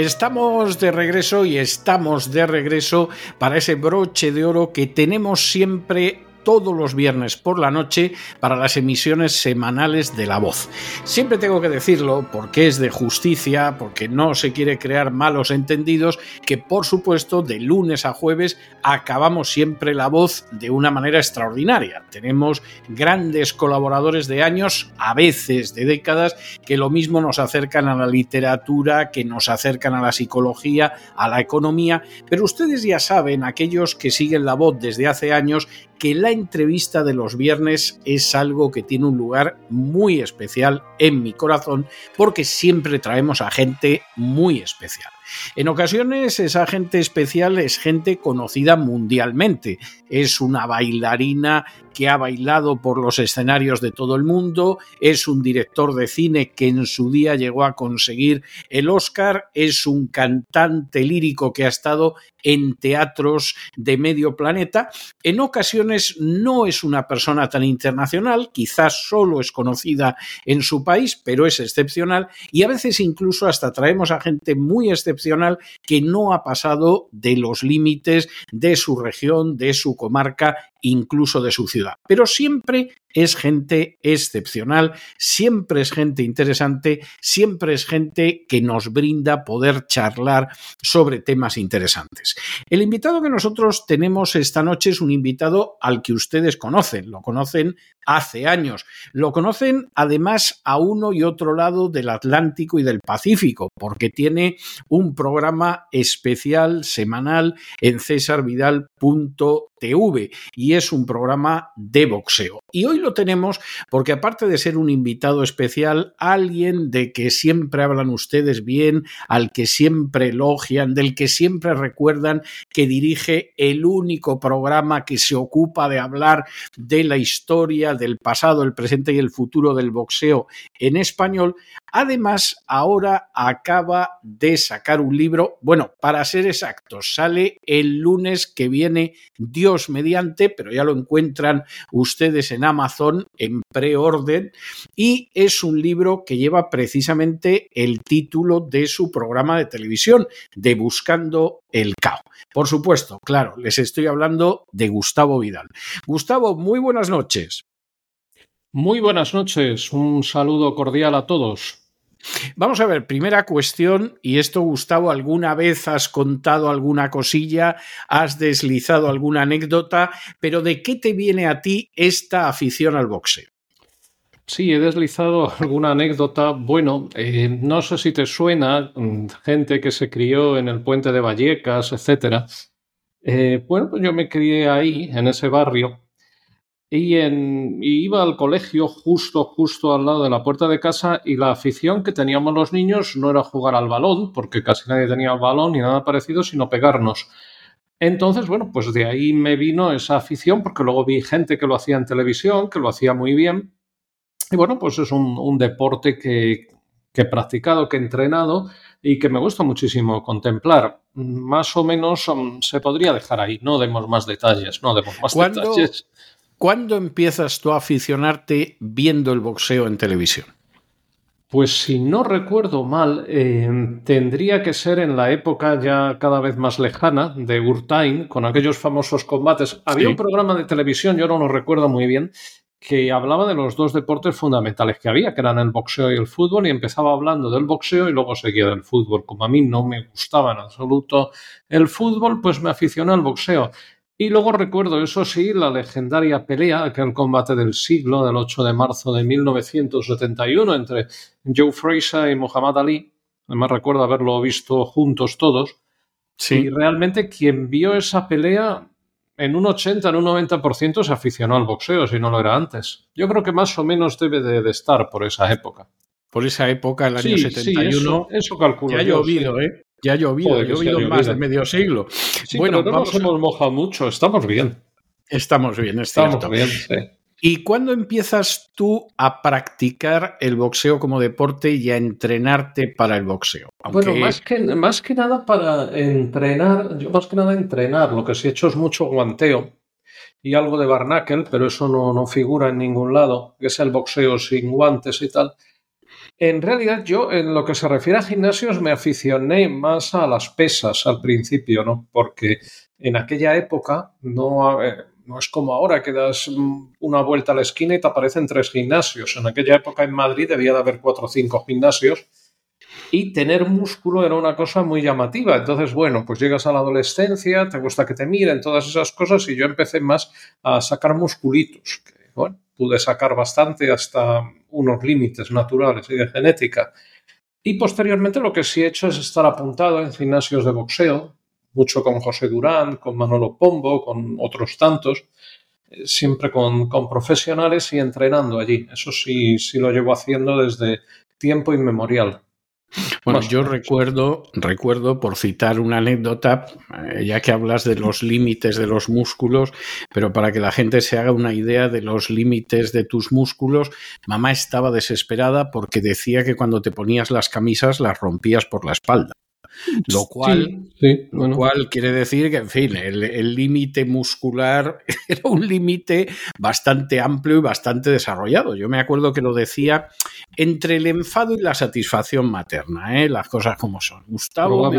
Estamos de regreso y estamos de regreso para ese broche de oro que tenemos siempre todos los viernes por la noche para las emisiones semanales de La Voz. Siempre tengo que decirlo porque es de justicia, porque no se quiere crear malos entendidos, que por supuesto de lunes a jueves acabamos siempre La Voz de una manera extraordinaria. Tenemos grandes colaboradores de años, a veces de décadas, que lo mismo nos acercan a la literatura, que nos acercan a la psicología, a la economía, pero ustedes ya saben, aquellos que siguen La Voz desde hace años, que la entrevista de los viernes es algo que tiene un lugar muy especial en mi corazón porque siempre traemos a gente muy especial. En ocasiones esa gente especial es gente conocida mundialmente. Es una bailarina que ha bailado por los escenarios de todo el mundo, es un director de cine que en su día llegó a conseguir el Oscar, es un cantante lírico que ha estado en teatros de medio planeta. En ocasiones no es una persona tan internacional, quizás solo es conocida en su país, pero es excepcional y a veces incluso hasta traemos a gente muy excepcional que no ha pasado de los límites de su región, de su comarca incluso de su ciudad. Pero siempre es gente excepcional, siempre es gente interesante, siempre es gente que nos brinda poder charlar sobre temas interesantes. El invitado que nosotros tenemos esta noche es un invitado al que ustedes conocen, lo conocen hace años, lo conocen además a uno y otro lado del Atlántico y del Pacífico, porque tiene un programa especial semanal en cesarvidal.tv y es un programa de boxeo. Y hoy lo tenemos porque aparte de ser un invitado especial, alguien de que siempre hablan ustedes bien, al que siempre elogian, del que siempre recuerdan que dirige el único programa que se ocupa de hablar de la historia, del pasado, el presente y el futuro del boxeo en español, Además, ahora acaba de sacar un libro, bueno, para ser exactos, sale el lunes que viene Dios mediante, pero ya lo encuentran ustedes en Amazon en preorden y es un libro que lleva precisamente el título de su programa de televisión, de Buscando el Cao. Por supuesto, claro, les estoy hablando de Gustavo Vidal. Gustavo, muy buenas noches. Muy buenas noches, un saludo cordial a todos. Vamos a ver, primera cuestión, y esto Gustavo, ¿alguna vez has contado alguna cosilla, has deslizado alguna anécdota, pero ¿de qué te viene a ti esta afición al boxeo? Sí, he deslizado alguna anécdota. Bueno, eh, no sé si te suena, mm, gente que se crió en el puente de Vallecas, etcétera. Eh, bueno, pues yo me crié ahí, en ese barrio, y, en, iba al colegio justo, justo al lado de la puerta de casa y la afición que teníamos los niños no era jugar al balón, porque casi nadie tenía el balón ni nada parecido, sino pegarnos. Entonces, bueno, pues de ahí me vino esa afición, porque luego vi gente que lo hacía en televisión, que lo hacía muy bien. Y bueno, pues es un, un deporte que, que he practicado, que he entrenado y que me gusta muchísimo contemplar. Más o menos um, se podría dejar ahí, no demos más detalles, no demos más detalles. ¿Cuándo empiezas tú a aficionarte viendo el boxeo en televisión? Pues si no recuerdo mal, eh, tendría que ser en la época ya cada vez más lejana de Urtain, con aquellos famosos combates. Había un programa de televisión, yo no lo recuerdo muy bien, que hablaba de los dos deportes fundamentales que había, que eran el boxeo y el fútbol, y empezaba hablando del boxeo y luego seguía del fútbol. Como a mí no me gustaba en absoluto el fútbol, pues me aficioné al boxeo. Y luego recuerdo, eso sí, la legendaria pelea, aquel combate del siglo, del 8 de marzo de 1971, entre Joe Frazier y Muhammad Ali. Además recuerdo haberlo visto juntos todos. Sí. Y realmente quien vio esa pelea en un 80, en un 90% se aficionó al boxeo, si no lo era antes. Yo creo que más o menos debe de, estar por esa época. Por esa época, el año 71. Sí, eso, calculo. Ya ha llovido, ¿eh? Ya ha llovido, ha llovido más de medio siglo. bueno, no nos hemos mojado mucho, estamos bien. Estamos bien, estamos bien. Sí. ¿Y cuándo empiezas tú a practicar el boxeo como deporte y a entrenarte para el boxeo? Bueno, más que, más que nada para entrenar, yo más que nada entrenar, lo que sí he hecho es mucho guanteo y algo de barnacle, pero eso no, no figura en ningún lado, que es el boxeo sin guantes y tal. En realidad yo, en lo que se refiere a gimnasios, me aficioné más a las pesas al principio, ¿no? Porque en aquella época no, eh, no es como ahora que das una vuelta a la esquina y te aparecen tres gimnasios. En aquella época en Madrid debía de haber cuatro o cinco gimnasios y tener músculo era una cosa muy llamativa. Entonces, bueno, pues llegas a la adolescencia, te gusta que te miren, todas esas cosas y yo empecé más a sacar musculitos. Pude sacar bastante hasta unos límites naturales y de genética. Y posteriormente lo que sí he hecho es estar apuntado en gimnasios de boxeo, mucho con José Durán, con Manolo Pombo, con otros tantos, eh, siempre con, profesionales y entrenando allí. Eso sí, sí lo llevo haciendo desde tiempo inmemorial. Bueno, yo recuerdo, recuerdo, por citar una anécdota, eh, ya que hablas de los límites de los músculos, pero para que la gente se haga una idea de los límites de tus músculos, mamá estaba desesperada porque decía que cuando te ponías las camisas las rompías por la espalda. Lo cual, lo cual quiere decir que, en fin, el límite muscular era un límite bastante amplio y bastante desarrollado. Yo me acuerdo que lo decía entre el enfado y la satisfacción materna, ¿eh? las cosas como son. Gustavo me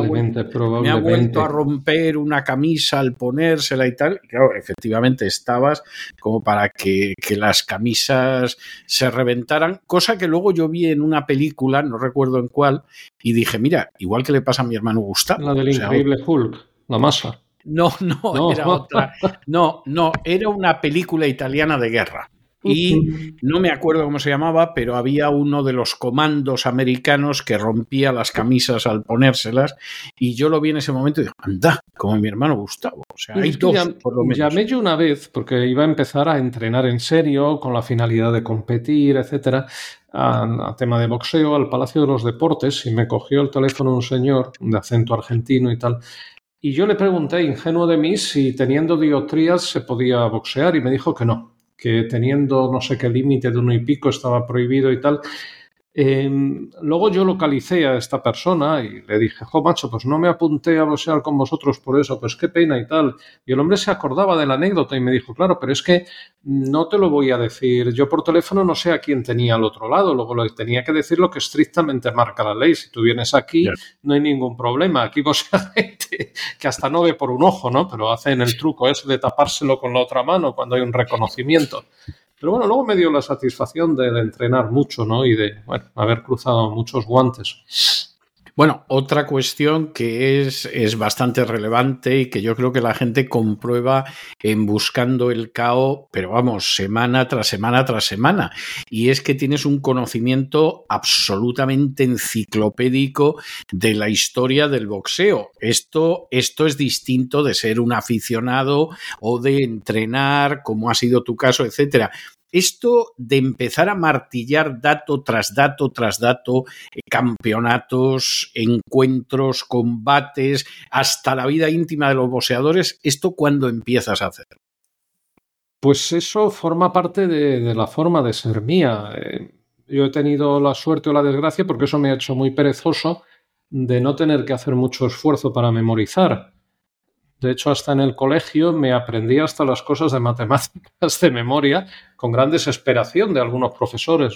ha, vuelto, a romper una camisa al ponérsela y tal. claro, efectivamente estabas como para que, que las camisas se reventaran, cosa que luego yo vi en una película, no recuerdo en cuál, y dije, mira, igual que le pasa a mi hermano Gustavo. La del increíble Hulk, la masa. No, no, era otra. No, no, era una película italiana de guerra. Y no me acuerdo cómo se llamaba, pero había uno de los comandos americanos que rompía las camisas al ponérselas. Y yo lo vi en ese momento y dije, anda, como mi hermano Gustavo. O sea, hay dos, por lo menos. Llamé yo una vez, porque iba a empezar a entrenar en serio, con la finalidad de competir, etcétera, a, tema de boxeo, al Palacio de los Deportes, y me cogió el teléfono un señor de acento argentino y tal. Y yo le pregunté, ingenuo de mí, si teniendo diotrías se podía boxear, y me dijo que no, que teniendo no sé qué límite de uno y pico estaba prohibido y tal. Em, luego yo localicé a esta persona y le dije, jo, macho, pues no me apunté a boxear con vosotros por eso, pues qué pena y tal. Y el hombre se acordaba de la anécdota y me dijo, claro, pero es que no te lo voy a decir. Yo por teléfono no sé a quién tenía al otro lado, luego le tenía que decir lo que estrictamente marca la ley. Si tú vienes aquí, no hay ningún problema. Aquí vos gente que hasta no ve por un ojo, ¿no? Pero hacen el truco ese de tapárselo con la otra mano cuando hay un reconocimiento. Pero bueno, luego me dio la satisfacción de, entrenar mucho, ¿no? Y de haber cruzado muchos guantes. Bueno, otra cuestión que es, es, bastante relevante y que yo creo que la gente comprueba en buscando el CAO, pero vamos, semana tras semana tras semana. Y es que tienes un conocimiento absolutamente enciclopédico de la historia del boxeo. Esto, esto es distinto de ser un aficionado o de entrenar, como ha sido tu caso, etcétera esto de empezar a martillar dato tras dato tras dato, eh, campeonatos, encuentros, combates, hasta la vida íntima de los boxeadores, ¿esto cuándo empiezas a hacer? Pues eso forma parte de, la forma de ser mía. Eh, yo he tenido la suerte o la desgracia, porque eso me ha hecho muy perezoso, de no tener que hacer mucho esfuerzo para memorizar. De hecho, hasta en el colegio me aprendí hasta las cosas de matemáticas de memoria con gran desesperación de algunos profesores.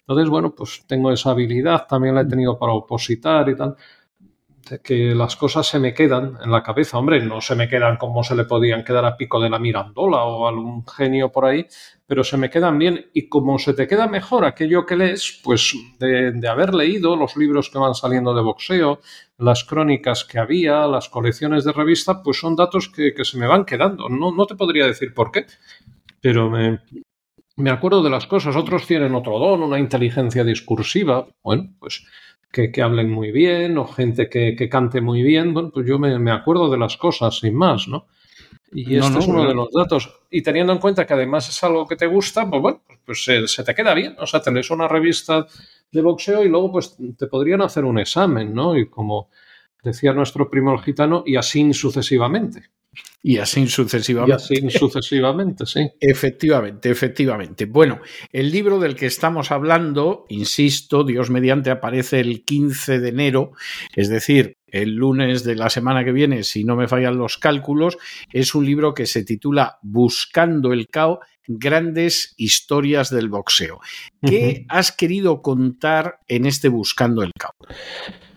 Entonces, bueno, pues tengo esa habilidad, también la he tenido para opositar y tal. Que las cosas se me quedan en la cabeza. Hombre, no se me quedan como se le podían quedar a Pico de la Mirandola o algún genio por ahí, pero se me quedan bien. Y como se te queda mejor aquello que lees, pues de, haber leído los libros que van saliendo de boxeo, las crónicas que había, las colecciones de revista, pues son datos que, se me van quedando. No, no te podría decir por qué, pero me, me acuerdo de las cosas. Otros tienen otro don, una inteligencia discursiva. Bueno, pues que, hablen muy bien o gente que, cante muy bien, bueno, pues yo me, acuerdo de las cosas sin más, ¿no? Y este es uno de los datos. Y teniendo en cuenta que además es algo que te gusta, pues bueno, pues se, te queda bien. O sea, tenés una revista de boxeo y luego pues te podrían hacer un examen, ¿no? Y como decía nuestro primo el gitano, y así sucesivamente. Y así sucesivamente. Y así sucesivamente, sí. Efectivamente, efectivamente. Bueno, el libro del que estamos hablando, insisto, Dios mediante aparece el 15 de enero, es decir, el lunes de la semana que viene, si no me fallan los cálculos, es un libro que se titula Buscando el Cao, grandes historias del boxeo. ¿Qué has querido contar en este Buscando el Cao?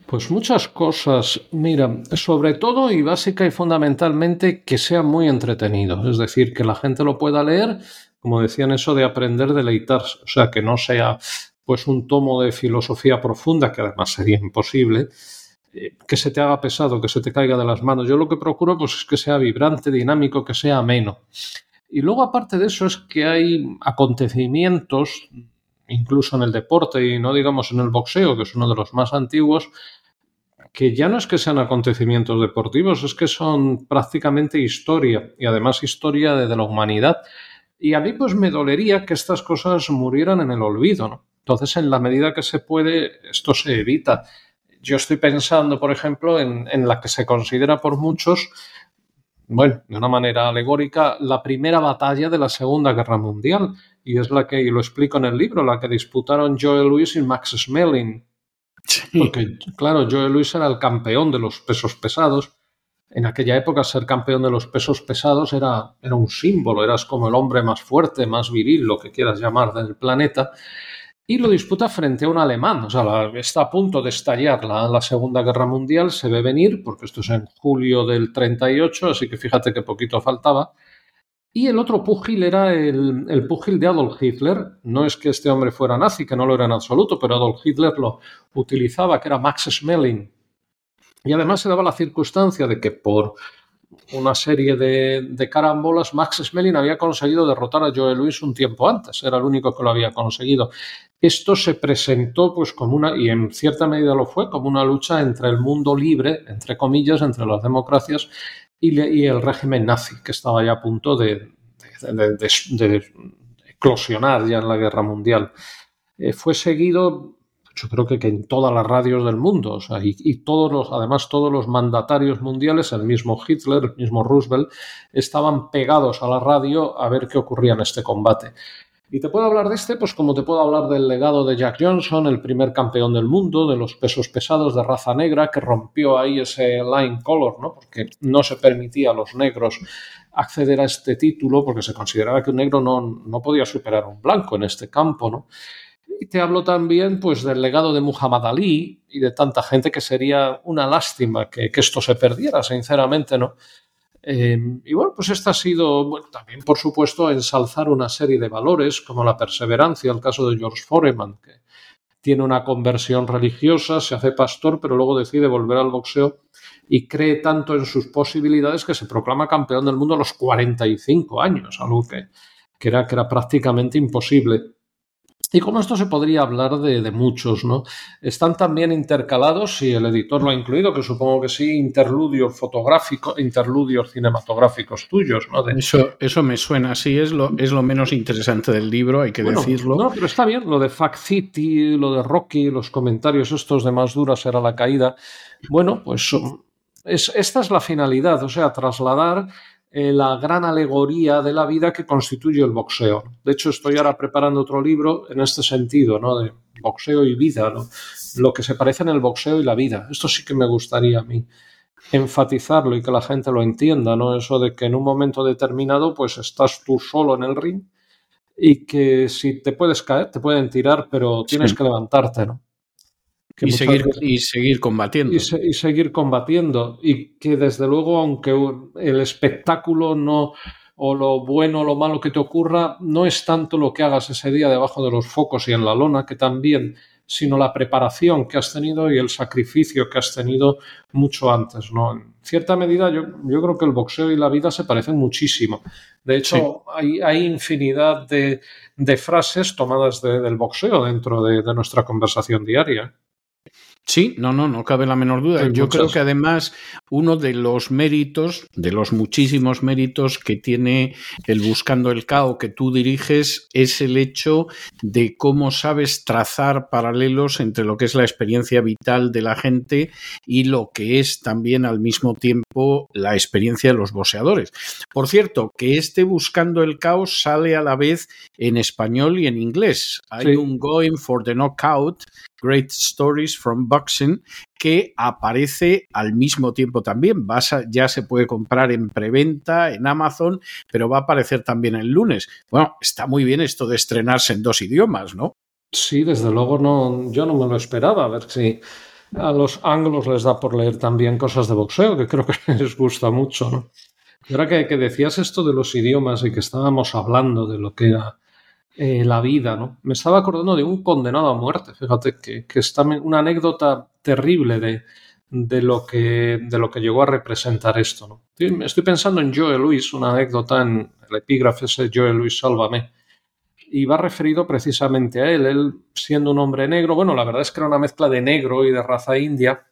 Pues muchas cosas. Mira, sobre todo y básica y fundamentalmente que sea muy entretenido. Es decir, que la gente lo pueda leer, como decían eso de aprender, deleitarse. O sea, que no sea pues un tomo de filosofía profunda, que además sería imposible, eh, que se te haga pesado, que se te caiga de las manos. Yo lo que procuro pues es que sea vibrante, dinámico, que sea ameno. Y luego aparte de eso es que hay acontecimientos incluso en el deporte y no digamos en el boxeo, que es uno de los más antiguos, que ya no es que sean acontecimientos deportivos, es que son prácticamente historia y además historia de, la humanidad. Y a mí pues me dolería que estas cosas murieran en el olvido, ¿no? Entonces, en la medida que se puede, esto se evita. Yo estoy pensando, por ejemplo, en, en la que se considera por muchos bueno, de una manera alegórica, la primera batalla de la Segunda Guerra Mundial. Y es la que, y lo explico en el libro, la que disputaron Joe Louis y Max Smelling. Porque, claro, Joe Louis era el campeón de los pesos pesados. En aquella época, ser campeón de los pesos pesados era, era un símbolo, eras como el hombre más fuerte, más viril, lo que quieras llamar del planeta y lo disputa frente a un alemán. O sea, está a punto de estallar la, Segunda Guerra Mundial, se ve venir, porque esto es en julio del 38, así que fíjate que poquito faltaba. Y el otro púgil era el, el púgil de Adolf Hitler. No es que este hombre fuera nazi, que no lo era en absoluto, pero Adolf Hitler lo utilizaba, que era Max Schmeling. Y además se daba la circunstancia de que por una serie de, carambolas, Max Smelling había conseguido derrotar a Joe Louis un tiempo antes, era el único que lo había conseguido. Esto se presentó pues como una, y en cierta medida lo fue, como una lucha entre el mundo libre, entre comillas, entre las democracias y, el régimen nazi, que estaba ya a punto de, de, eclosionar ya en la guerra mundial. Eh, fue seguido yo creo que, en todas las radios del mundo, o sea, y, todos los, además todos los mandatarios mundiales, el mismo Hitler, el mismo Roosevelt, estaban pegados a la radio a ver qué ocurría en este combate. Y te puedo hablar de este, pues como te puedo hablar del legado de Jack Johnson, el primer campeón del mundo, de los pesos pesados de raza negra, que rompió ahí ese line color, ¿no? Porque no se permitía a los negros acceder a este título, porque se consideraba que un negro no, no podía superar a un blanco en este campo, ¿no? Y te hablo también pues, del legado de Muhammad Ali y de tanta gente que sería una lástima que, esto se perdiera, sinceramente, ¿no? Eh, y bueno, pues esto ha sido también, por supuesto, ensalzar una serie de valores como la perseverancia, el caso de George Foreman, que tiene una conversión religiosa, se hace pastor, pero luego decide volver al boxeo y cree tanto en sus posibilidades que se proclama campeón del mundo a los 45 años, algo que, que, era, que era prácticamente imposible. Y como esto se podría hablar de, muchos, ¿no? Están también intercalados, si el editor lo ha incluido, que supongo que sí, interludios fotográficos, interludios cinematográficos tuyos, ¿no? Eso, eso me suena así, es lo, es lo menos interesante del libro, hay que decirlo. No, pero está bien, lo de Fact City, lo de Rocky, los comentarios estos de más duras era la caída. Bueno, pues es, esta es la finalidad, o sea, trasladar eh, la gran alegoría de la vida que constituye el boxeo. De hecho, estoy ahora preparando otro libro en este sentido, ¿no? De boxeo y vida, ¿no? Lo que se parece en el boxeo y la vida. Esto sí que me gustaría a mí enfatizarlo y que la gente lo entienda, ¿no? Eso de que en un momento determinado, pues estás tú solo en el ring y que si te puedes caer, te pueden tirar, pero tienes que levantarte, ¿no? Y, seguir, y seguir combatiendo. Y, y, seguir combatiendo. Y que desde luego, aunque el espectáculo no, o lo bueno o lo malo que te ocurra, no es tanto lo que hagas ese día debajo de los focos y en la lona, que también sino la preparación que has tenido y el sacrificio que has tenido mucho antes. ¿no? En cierta medida, yo, yo creo que el boxeo y la vida se parecen muchísimo. De hecho, hay, hay, infinidad de, de frases tomadas del boxeo dentro de, de nuestra conversación diaria. Sí, no, no, no cabe la menor duda. Yo creo que además uno de los méritos, de los muchísimos méritos que tiene el Buscando el Cao que tú diriges, es el hecho de cómo sabes trazar paralelos entre lo que es la experiencia vital de la gente y lo que es también al mismo tiempo la experiencia de los boxeadores. Por cierto, que este Buscando el Caos sale a la vez en español y en inglés. Hay un Going for the Knockout Great Stories from Boxing, que aparece al mismo tiempo también. ya se puede comprar en preventa en Amazon, pero va a aparecer también el lunes. Bueno, está muy bien esto de estrenarse en dos idiomas, ¿no? Sí, desde luego no, yo no me lo esperaba. A ver si a los anglos les da por leer también cosas de boxeo, que creo que les gusta mucho, ¿no? Que, que decías esto de los idiomas y que estábamos hablando de lo que era eh, la vida, ¿no? Me estaba acordando de un condenado a muerte, fíjate, que, que está una anécdota terrible de, de, lo que, de lo que llegó a representar esto, ¿no? Estoy pensando en Joe Luis, una anécdota en el epígrafe ese Joe Luis Sálvame, y va referido precisamente a él, él siendo un hombre negro, bueno, la verdad es que era una mezcla de negro y de raza india,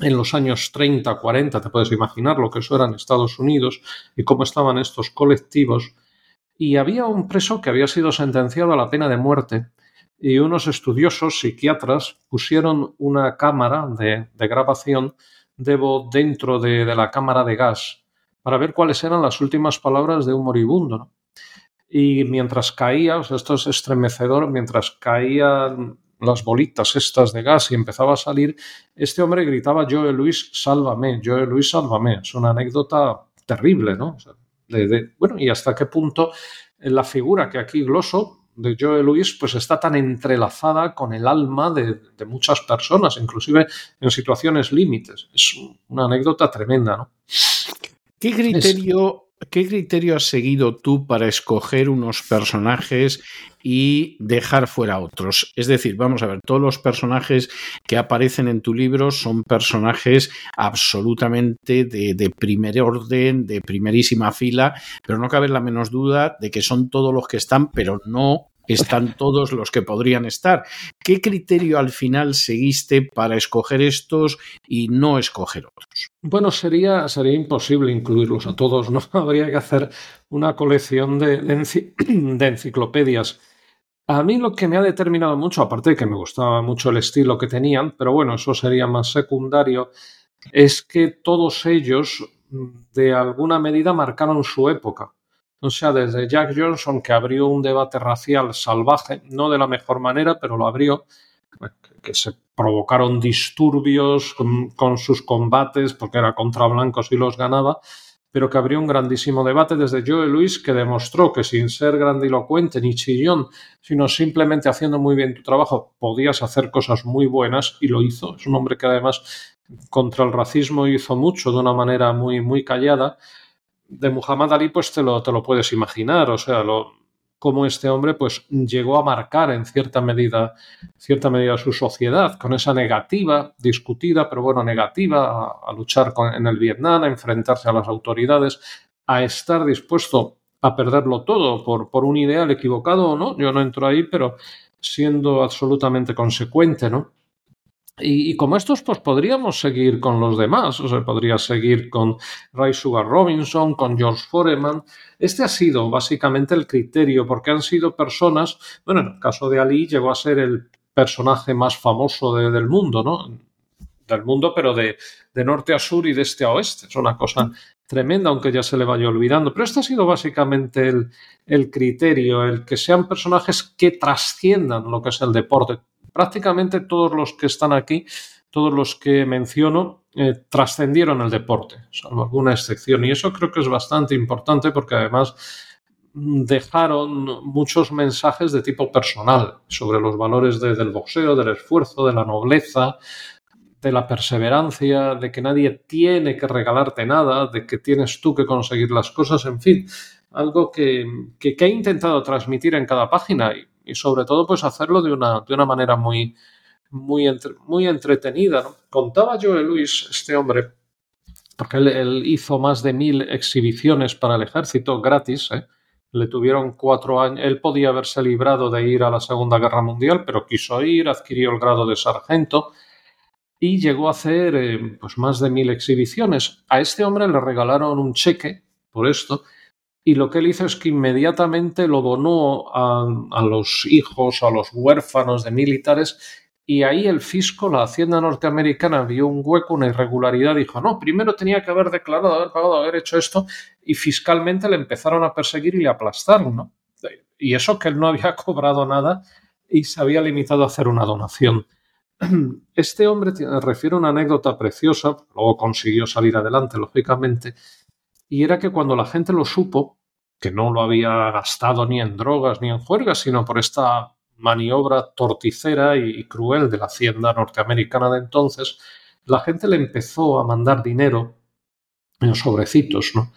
en los años 30, 40, te puedes imaginar lo que eso era en Estados Unidos y cómo estaban estos colectivos y había un preso que había sido sentenciado a la pena de muerte y unos estudiosos psiquiatras pusieron una cámara de, grabación de dentro de, la cámara de gas para ver cuáles eran las últimas palabras de un moribundo. Y mientras caía, esto es estremecedor, mientras caían las bolitas estas de gas y empezaba a salir, este hombre gritaba Joe Luis, sálvame, Joe Luis, sálvame. Es una anécdota terrible, ¿no? Bueno, y hasta qué punto la figura que aquí gloso de Joe Luis pues está tan entrelazada con el alma de, muchas personas, inclusive en situaciones límites. Es una anécdota tremenda, ¿no? ¿Qué criterio ¿Qué criterio has seguido tú para escoger unos personajes y dejar fuera otros? Es decir, vamos a ver, todos los personajes que aparecen en tu libro son personajes absolutamente de, primer orden, de primerísima fila, pero no cabe la menos duda de que son todos los que están, pero no están todos los que podrían estar. ¿Qué criterio al final seguiste para escoger estos y no escoger otros? Bueno, sería, sería imposible incluirlos a todos, ¿no? Habría que hacer una colección de, de, enciclopedias. A mí lo que me ha determinado mucho, aparte de que me gustaba mucho el estilo que tenían, pero bueno, eso sería más secundario, es que todos ellos de alguna medida marcaron su época. O sea, desde Jack Johnson, que abrió un debate racial salvaje, no de la mejor manera, pero lo abrió, que se provocaron disturbios con, sus combates, porque era contra blancos y los ganaba, pero que abrió un grandísimo debate desde Joe Luis, que demostró que sin ser grandilocuente ni chillón, sino simplemente haciendo muy bien tu trabajo, podías hacer cosas muy buenas y lo hizo. Es un hombre que además contra el racismo hizo mucho de una manera muy, muy callada de Muhammad Ali, pues te lo, te lo puedes imaginar, o sea, lo, cómo este hombre pues llegó a marcar en cierta medida, cierta medida su sociedad, con esa negativa, discutida, pero bueno, negativa a, luchar con, en el Vietnam, a enfrentarse a las autoridades, a estar dispuesto a perderlo todo por, por un ideal equivocado o no, yo no entro ahí, pero siendo absolutamente consecuente, ¿no? Y, como estos, pues podríamos seguir con los demás. O sea, podría seguir con Ray Sugar Robinson, con George Foreman. Este ha sido básicamente el criterio, porque han sido personas, bueno, en el caso de Ali llegó a ser el personaje más famoso del mundo, ¿no? Del mundo, pero de, de, norte a sur y de este a oeste. Es una cosa tremenda, aunque ya se le vaya olvidando. Pero este ha sido básicamente el, el criterio, el que sean personajes que trasciendan lo que es el deporte prácticamente todos los que están aquí, todos los que menciono, eh, trascendieron el deporte, salvo alguna excepción. Y eso creo que es bastante importante porque además dejaron muchos mensajes de tipo personal sobre los valores del boxeo, del esfuerzo, de la nobleza, de la perseverancia, de que nadie tiene que regalarte nada, de que tienes tú que conseguir las cosas, en fin, algo que, he intentado transmitir en cada página y, sobre todo pues hacerlo de una, de una manera muy, muy, muy entretenida. Contaba yo Luis, este hombre, porque él, hizo más de mil exhibiciones para el ejército gratis, ¿eh? le tuvieron cuatro años, él podía haberse librado de ir a la Segunda Guerra Mundial, pero quiso ir, adquirió el grado de sargento y llegó a hacer eh, pues más de mil exhibiciones. A este hombre le regalaron un cheque por esto y lo que él hizo es que inmediatamente lo donó a, a los hijos, a los huérfanos de militares y ahí el fisco, la Hacienda norteamericana, vio un hueco, una irregularidad, dijo, no, primero tenía que haber declarado, haber pagado, haber hecho esto, y fiscalmente le empezaron a perseguir y le aplastaron, ¿no? Y eso que él no había cobrado nada y se había limitado a hacer una donación. Este hombre refiere una anécdota preciosa, luego consiguió salir adelante, lógicamente, y era que cuando la gente lo supo, que no lo había gastado ni en drogas ni en juergas, sino por esta maniobra torticera y cruel de la hacienda norteamericana de entonces, la gente le empezó a mandar dinero en sobrecitos, ¿no?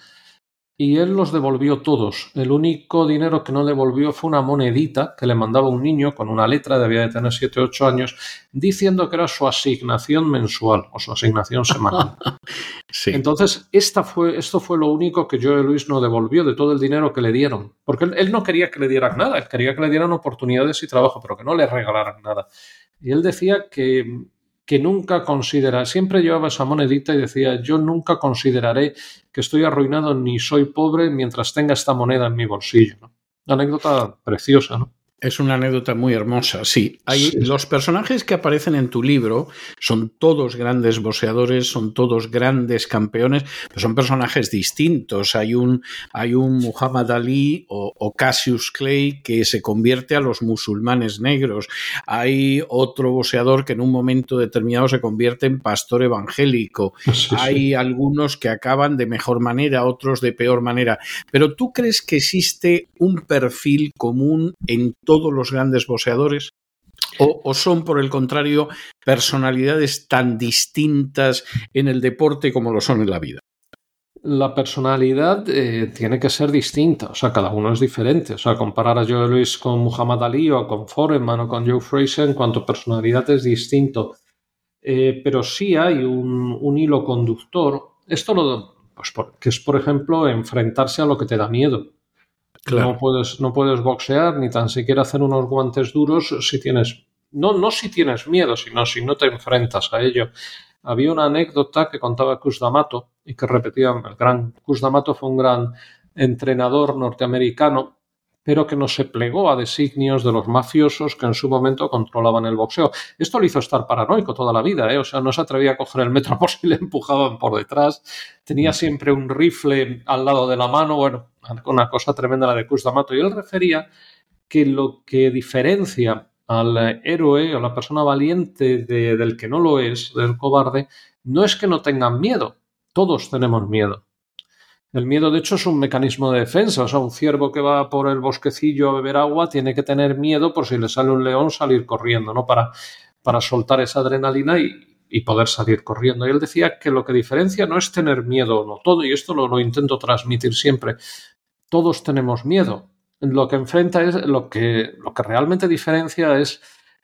Y él los devolvió todos. El único dinero que no devolvió fue una monedita que le mandaba un niño con una letra, debía de tener 7 o 8 años, diciendo que era su asignación mensual o su asignación semanal. Entonces, esta fue, esto fue lo único que Joe Luis no devolvió de todo el dinero que le dieron. Porque él, él no quería que le dieran nada, él quería que le dieran oportunidades y trabajo, pero que no le regalaran nada. Y él decía que que nunca considera, siempre llevaba esa monedita y decía, yo nunca consideraré que estoy arruinado ni soy pobre mientras tenga esta moneda en mi bolsillo. anécdota preciosa, ¿no? Es una anécdota muy hermosa, sí. Hay, Los personajes que aparecen en tu libro son todos grandes boxeadores, son todos grandes campeones, pero son personajes distintos. Hay un, hay un Muhammad Ali o, Cassius Clay que se convierte a los musulmanes negros. Hay otro boxeador que en un momento determinado se convierte en pastor evangélico. Hay algunos que acaban de mejor manera, otros de peor manera. Pero ¿tú crees que existe un perfil común en todos los grandes boxeadores? O, son, por el contrario, personalidades tan distintas en el deporte como lo son en la vida? La personalidad eh, tiene que ser distinta, o sea, cada uno es diferente. O sea, comparar a Joe Luis con Muhammad Ali o con Foreman o con Joe Fraser en cuanto personalidad es distinto. Eh, pero sí hay un, hilo conductor. Esto lo, pues que es, por ejemplo, enfrentarse a lo que te da miedo. No, puedes, no puedes boxear ni tan siquiera hacer unos guantes duros si tienes, no, no si tienes miedo, sino si no te enfrentas a ello. Había una anécdota que contaba Cus D'Amato y que repetía el gran Cus D'Amato fue un gran entrenador norteamericano pero que no se plegó a designios de los mafiosos que en su momento controlaban el boxeo. Esto le hizo estar paranoico toda la vida, ¿eh? o sea, no se atrevía a coger el metro por si le empujaban por detrás, tenía siempre un rifle al lado de la mano, bueno, una cosa tremenda la de Cus D'Amato, y él refería que lo que diferencia al héroe o la persona valiente del que no lo es, del cobarde, no es que no tengan miedo, todos tenemos miedo. El miedo, de hecho, es un mecanismo de defensa. O sea, un ciervo que va por el bosquecillo a beber agua tiene que tener miedo por si le sale un león salir corriendo, ¿no? Para, para soltar esa adrenalina y, poder salir corriendo. Y él decía que lo que diferencia no es tener miedo o no todo, y esto lo, lo intento transmitir siempre. Todos tenemos miedo. Lo que enfrenta es lo que, lo que realmente diferencia es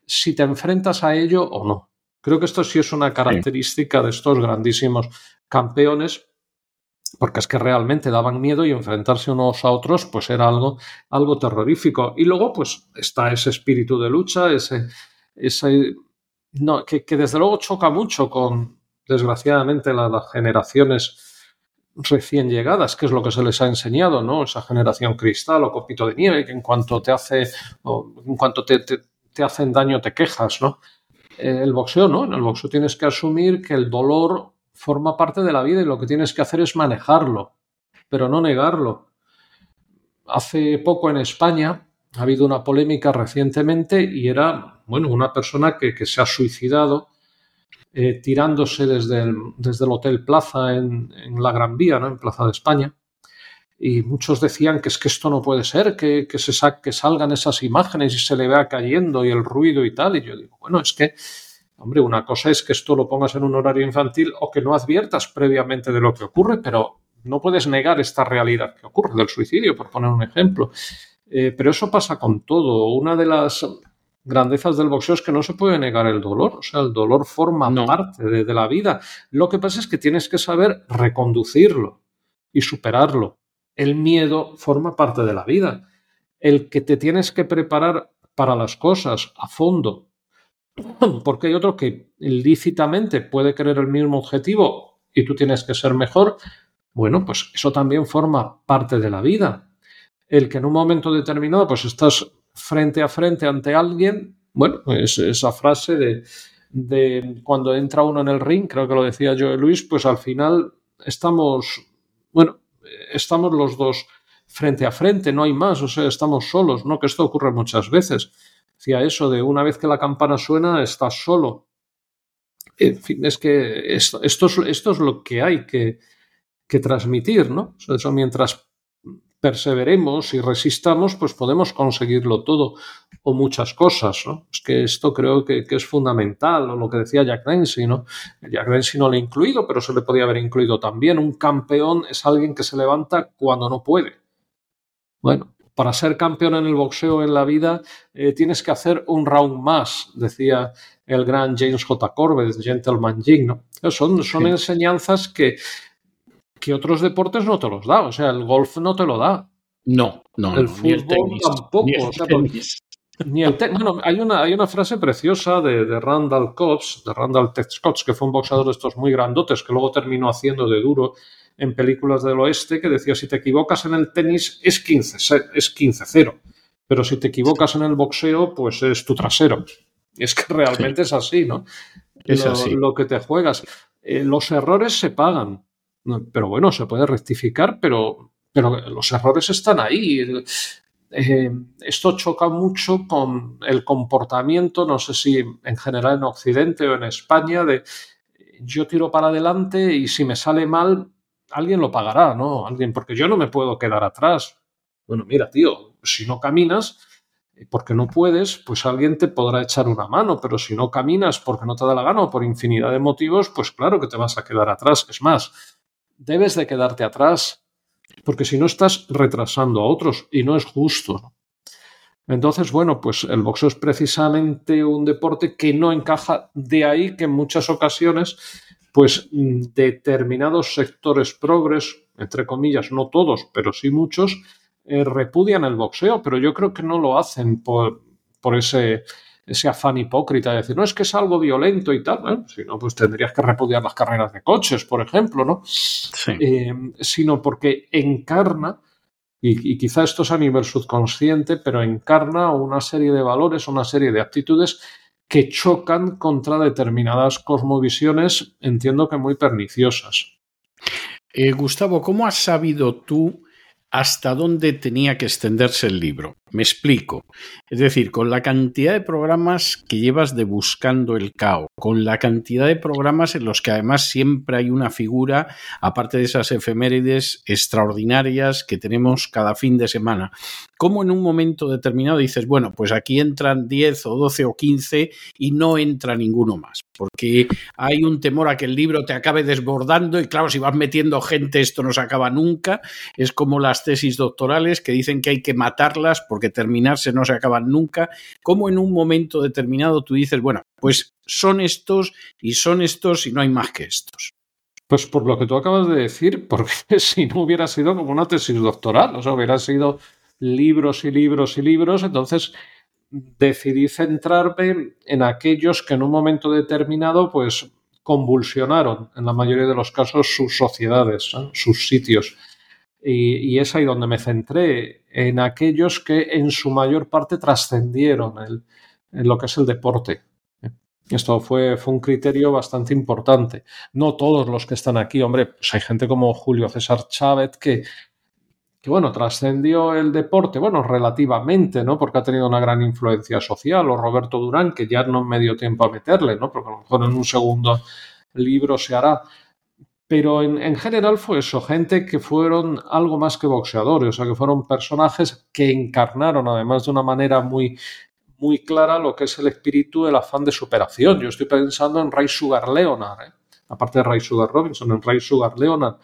si te enfrentas a ello o no. Creo que esto sí es una característica de estos grandísimos campeones porque es que realmente daban miedo y enfrentarse unos a otros pues era algo, algo terrorífico. Y luego pues está ese espíritu de lucha, ese, ese no, que, desde luego choca mucho con, desgraciadamente, las generaciones recién llegadas, que es lo que se les ha enseñado, ¿no? Esa generación cristal o copito de nieve, que en cuanto te hace, en cuanto te, te, hacen daño te quejas, ¿no? El boxeo, ¿no? En el boxeo tienes que asumir que el dolor forma parte de la vida y lo que tienes que hacer es manejarlo, pero no negarlo. Hace poco en España ha habido una polémica recientemente y era, bueno, una persona que, se ha suicidado eh, tirándose desde el, desde el Hotel Plaza en, la Gran Vía, ¿no? en Plaza de España. y muchos decían que es que esto no puede ser, que, que, se que salgan esas imágenes y se le vea cayendo y el ruido y tal. Y yo digo, bueno, es que, hombre, una cosa es que esto lo pongas en un horario infantil o que no adviertas previamente de lo que ocurre, pero no puedes negar esta realidad que ocurre del suicidio, por poner un ejemplo. Eh, pero eso pasa con todo. Una de las grandezas del boxeo es que no se puede negar el dolor. O sea, el dolor forma parte de, de la vida. Lo que pasa es que tienes que saber reconducirlo y superarlo. El miedo forma parte de la vida. El que te tienes que preparar para las cosas a fondo, porque hay otro que ilícitamente puede querer el mismo objetivo y tú tienes que ser mejor, bueno, pues eso también forma parte de la vida. El que en un momento determinado pues estás frente a frente ante alguien, bueno, es esa frase de, de cuando entra uno en el ring, creo que lo decía yo Luis, pues al final estamos, bueno, estamos los dos frente a frente, no hay más, o sea, estamos solos, ¿no? Que esto ocurre muchas veces. Decía eso de una vez que la campana suena, estás solo. En fin, es que esto, esto, es, esto es lo que hay que, que transmitir, ¿no? Eso mientras perseveremos y resistamos, pues podemos conseguirlo todo o muchas cosas, ¿no? Es que esto creo que, que es fundamental, o lo que decía Jack Dempsey, ¿no? Jack Dempsey no lo ha incluido, pero se le podía haber incluido también. Un campeón es alguien que se levanta cuando no puede. Bueno, para ser campeón en el boxeo en la vida eh, tienes que hacer un round más, decía el gran James J. Corbett, Gentleman Jing, ¿no? Son, son sí. enseñanzas que que otros deportes no te los da. O sea, el golf no te lo da. No, no. El no, fútbol el tenis, tampoco. Ni el, o sea, tenis. Ni el bueno, hay una, hay una frase preciosa de, de Randall Cobbs, de Randall Ted Scott, que fue un boxeador de estos muy grandotes, que luego terminó haciendo de duro en películas del oeste, que decía, si te equivocas en el tenis es 15, es 15-0, pero si te equivocas en el boxeo, pues es tu trasero. Es que realmente sí. es así, ¿no? Es lo, así. lo que te juegas. Eh, los errores se pagan. Pero bueno, se puede rectificar, pero, pero los errores están ahí. Eh, esto choca mucho con el comportamiento, no sé si en general en Occidente o en España, de yo tiro para adelante y si me sale mal, alguien lo pagará, ¿no? Alguien, porque yo no me puedo quedar atrás. Bueno, mira, tío, si no caminas, porque no puedes, pues alguien te podrá echar una mano, pero si no caminas porque no te da la gana o por infinidad de motivos, pues claro que te vas a quedar atrás. Es más, debes de quedarte atrás, porque si no estás retrasando a otros y no es justo. Entonces, bueno, pues el boxeo es precisamente un deporte que no encaja de ahí que en muchas ocasiones, pues determinados sectores progres, entre comillas, no todos, pero sí muchos, eh, repudian el boxeo, pero yo creo que no lo hacen por, por ese, ese afán hipócrita de decir, no es que es algo violento y tal, bueno, si no, pues tendrías que repudiar las carreras de coches, por ejemplo, ¿no? Sí. Eh, sino porque encarna, y, y, quizá esto es a nivel subconsciente, pero encarna una serie de valores, una serie de actitudes que chocan contra determinadas cosmovisiones, entiendo que muy perniciosas. Eh, Gustavo, ¿cómo has sabido tú hasta dónde tenía que extenderse el libro. Me explico. Es decir, con la cantidad de programas que llevas de Buscando el Cao, con la cantidad de programas en los que además siempre hay una figura, aparte de esas efemérides extraordinarias que tenemos cada fin de semana. ¿Cómo en un momento determinado dices, bueno, pues aquí entran 10 o 12 o 15 y no entra ninguno más? Porque hay un temor a que el libro te acabe desbordando y claro, si vas metiendo gente esto no se acaba nunca. Es como las tesis doctorales que dicen que hay que matarlas porque terminarse no se acaban nunca. ¿Cómo en un momento determinado tú dices, bueno, pues son estos y son estos y no hay más que estos? Pues por lo que tú acabas de decir, porque si no hubiera sido como una tesis doctoral, o sea, hubiera sido libros y libros y libros, entonces decidí centrarme en aquellos que en un momento determinado pues convulsionaron en la mayoría de los casos sus sociedades, sus sitios. Y, y, es ahí donde me centré, en aquellos que en su mayor parte trascendieron el, en lo que es el deporte. Esto fue, fue un criterio bastante importante. No todos los que están aquí, hombre, pues hay gente como Julio César Chávez que, que bueno, trascendió el deporte, bueno, relativamente, ¿no? Porque ha tenido una gran influencia social, o Roberto Durán, que ya no me dio tiempo a meterle, ¿no? Porque a lo mejor en un segundo libro se hará. Pero en, general fue eso, gente que fueron algo más que boxeadores, o sea, que fueron personajes que encarnaron además de una manera muy, muy clara lo que es el espíritu del afán de superación. Yo estoy pensando en Ray Sugar Leonard, ¿eh? aparte de Ray Sugar Robinson, en Ray Sugar Leonard,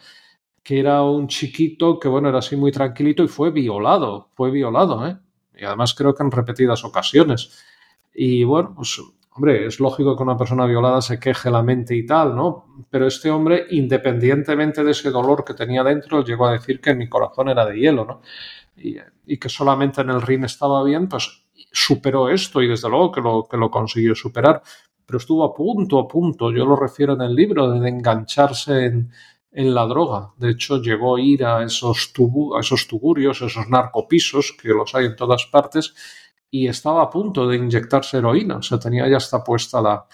que era un chiquito que, bueno, era así muy tranquilito y fue violado, fue violado, ¿eh? Y además creo que en repetidas ocasiones. Y bueno, pues Hombre, es lógico que una persona violada se queje la mente y tal, ¿no? Pero este hombre, independientemente de ese dolor que tenía dentro, llegó a decir que mi corazón era de hielo, ¿no? Y, que solamente en el ring estaba bien, pues superó esto y desde luego que lo, consiguió superar. Pero estuvo a punto, a punto, yo lo refiero en el libro, de engancharse en, en la droga. De hecho, llegó a ir a esos, tubu, a esos tugurios, esos narcopisos, que los hay en todas partes, y estaba a punto de inyectarse heroína, o sea, tenía ya hasta puesta la,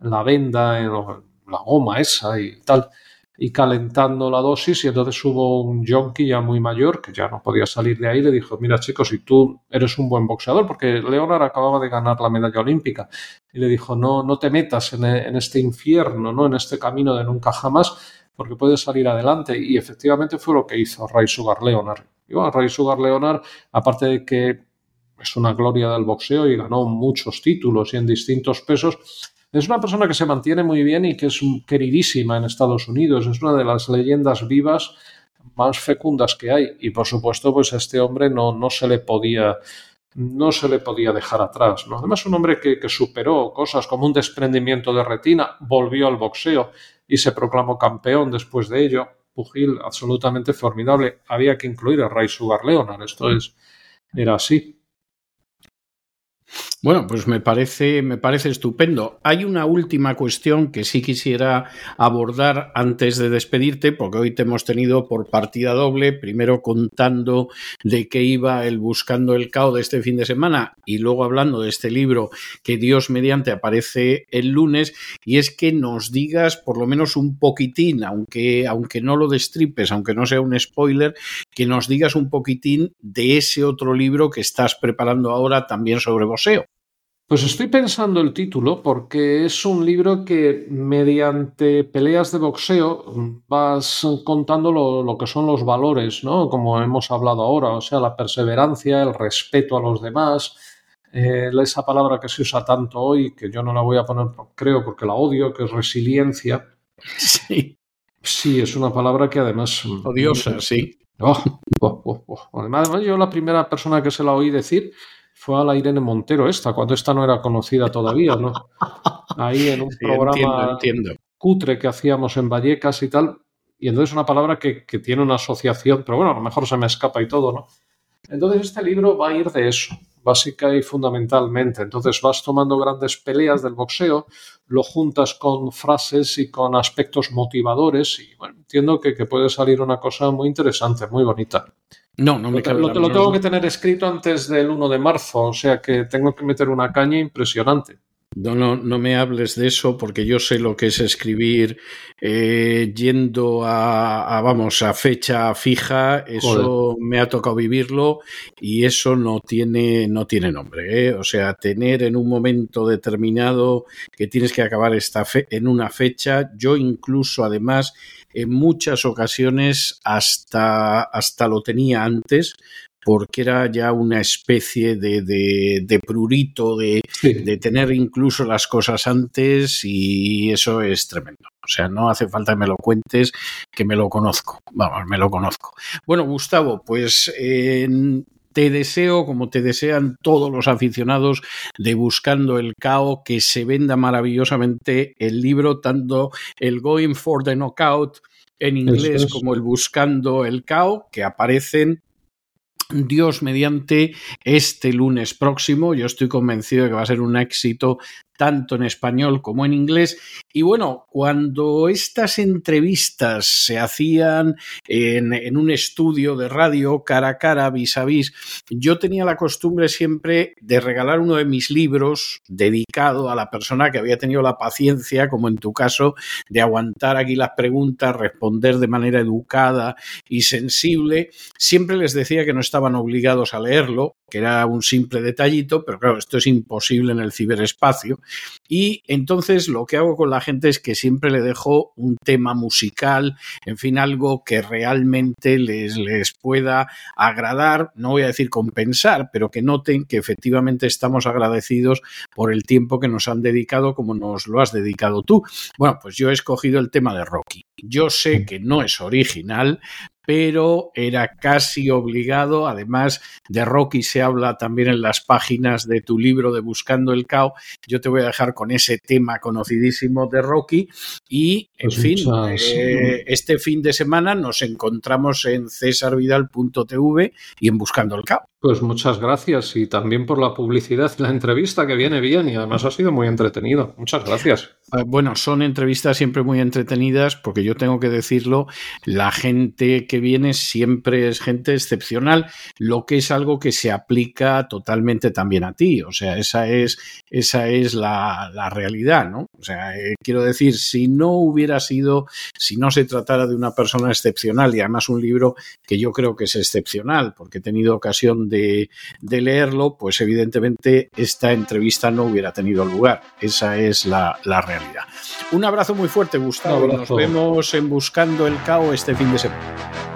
la venda, en la goma esa y tal, y calentando la dosis y entonces hubo un junkie ya muy mayor que ya no podía salir de ahí le dijo, mira chicos, si tú eres un buen boxeador, porque Leonard acababa de ganar la medalla olímpica, y le dijo, no, no te metas en, en este infierno, no en este camino de nunca jamás, porque puedes salir adelante. Y efectivamente fue lo que hizo Ray Sugar Leonard. Y bueno, Ray Sugar Leonard, aparte de que es una gloria del boxeo y ganó muchos títulos y en distintos pesos. Es una persona que se mantiene muy bien y que es queridísima en Estados Unidos. Es una de las leyendas vivas más fecundas que hay. Y por supuesto, pues a este hombre no, no se le podía no se le podía dejar atrás. ¿no? Además, un hombre que, que, superó cosas como un desprendimiento de retina, volvió al boxeo y se proclamó campeón después de ello. Pugil absolutamente formidable. Había que incluir a Ray Sugar Leonard. Esto es, era así. Bueno, pues me parece, me parece estupendo. Hay una última cuestión que sí quisiera abordar antes de despedirte, porque hoy te hemos tenido por partida doble, primero contando de qué iba el Buscando el Cao de este fin de semana y luego hablando de este libro que Dios mediante aparece el lunes, y es que nos digas por lo menos un poquitín, aunque, aunque no lo destripes, aunque no sea un spoiler, que nos digas un poquitín de ese otro libro que estás preparando ahora también sobre boxeo. Pues estoy pensando el título porque es un libro que mediante peleas de boxeo vas contando lo, que son los valores, ¿no? Como hemos hablado ahora, o sea, la perseverancia, el respeto a los demás, eh, esa palabra que se usa tanto hoy, que yo no la voy a poner, creo, porque la odio, que es resiliencia. Sí. Sí, es una palabra que además... Odiosa, sí. Oh, oh, oh, además, yo la primera persona que se la oí decir fue a la Irene Montero esta, cuando esta no era conocida todavía, ¿no? Ahí en un programa cutre que hacíamos en Vallecas y tal. Y entonces una palabra que, que, tiene una asociación, pero bueno, a lo mejor se me escapa y todo, ¿no? Entonces este libro va a ir de eso, básica y fundamentalmente. Entonces vas tomando grandes peleas del boxeo, lo juntas con frases y con aspectos motivadores y bueno, entiendo que, que puede salir una cosa muy interesante, muy bonita. No, no me lo, lo, lo tengo que tener escrito antes del 1 de marzo, o sea que tengo que meter una caña impresionante. No, no, no me hables de eso porque yo sé lo que es escribir eh, yendo a, vamos, a fecha fija. Eso me ha tocado vivirlo y eso no tiene, no tiene nombre. ¿eh? O sea, tener en un momento determinado que tienes que acabar esta fe en una fecha. Yo incluso, además, en muchas ocasiones hasta, hasta lo tenía antes, porque era ya una especie de, de, prurito, de, de, tener incluso las cosas antes y eso es tremendo. O sea, no hace falta que me lo cuentes, que me lo conozco. Vamos, me lo conozco. Bueno, Gustavo, pues te deseo, como te desean todos los aficionados de Buscando el Cao, que se venda maravillosamente el libro, tanto el Going for the Knockout en inglés como el Buscando el Cao, que aparecen Dios mediante este lunes próximo. Yo estoy convencido de que va a ser un éxito tanto en español como en inglés. Y bueno, cuando estas entrevistas se hacían en, un estudio de radio cara a cara, vis a vis, yo tenía la costumbre siempre de regalar uno de mis libros dedicado a la persona que había tenido la paciencia, como en tu caso, de aguantar aquí las preguntas, responder de manera educada y sensible. Siempre les decía que no estaban obligados a leerlo, que era un simple detallito, pero claro, esto es imposible en el ciberespacio Y entonces lo que hago con la gente es que siempre le dejo un tema musical, en fin, algo que realmente les, les pueda agradar, no voy a decir compensar, pero que noten que efectivamente estamos agradecidos por el tiempo que nos han dedicado como nos lo has dedicado tú. Bueno, pues yo he escogido el tema de Rocky. Yo sé que no es original, pero era casi obligado. Además de Rocky se habla también en las páginas de tu libro de Buscando el Cao. Yo te voy a dejar con ese tema conocidísimo de Rocky y, en pues fin, eh, este fin de semana nos encontramos en cesarvidal.tv y en Buscando el Cao. Pues muchas gracias y también por la publicidad la entrevista que viene bien y además ha sido muy entretenido. Muchas gracias. Ah, bueno, son entrevistas siempre muy entretenidas porque yo tengo que decirlo, la gente que viene siempre es gente excepcional, lo que es algo que se aplica totalmente también a ti. O sea, esa es, esa es la, realidad, ¿no? O sea, eh, quiero decir, si no hubiera sido, si no se tratara de una persona excepcional y además un libro que yo creo que es excepcional porque he tenido ocasión de de, leerlo, pues evidentemente esta entrevista no hubiera tenido lugar. Esa es la, realidad. Un abrazo muy fuerte, Gustavo. Nos vemos en Buscando el Cao este fin de semana.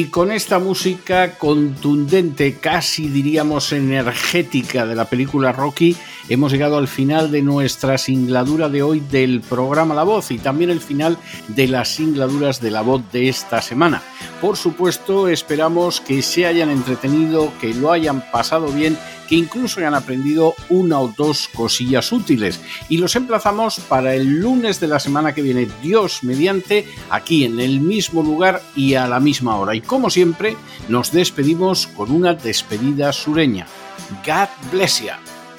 Y con esta música contundente, casi diríamos energética de la película Rocky, hemos llegado al final de nuestra singladura de hoy del programa La Voz y también el final de las singladuras de La Voz de esta semana. Por supuesto, esperamos que se hayan entretenido, que lo hayan pasado bien que incluso hayan aprendido una o dos cosillas útiles. Y los emplazamos para el lunes de la semana que viene, Dios mediante, aquí en el mismo lugar y a la misma hora. Y como siempre, nos despedimos con una despedida sureña. God bless you.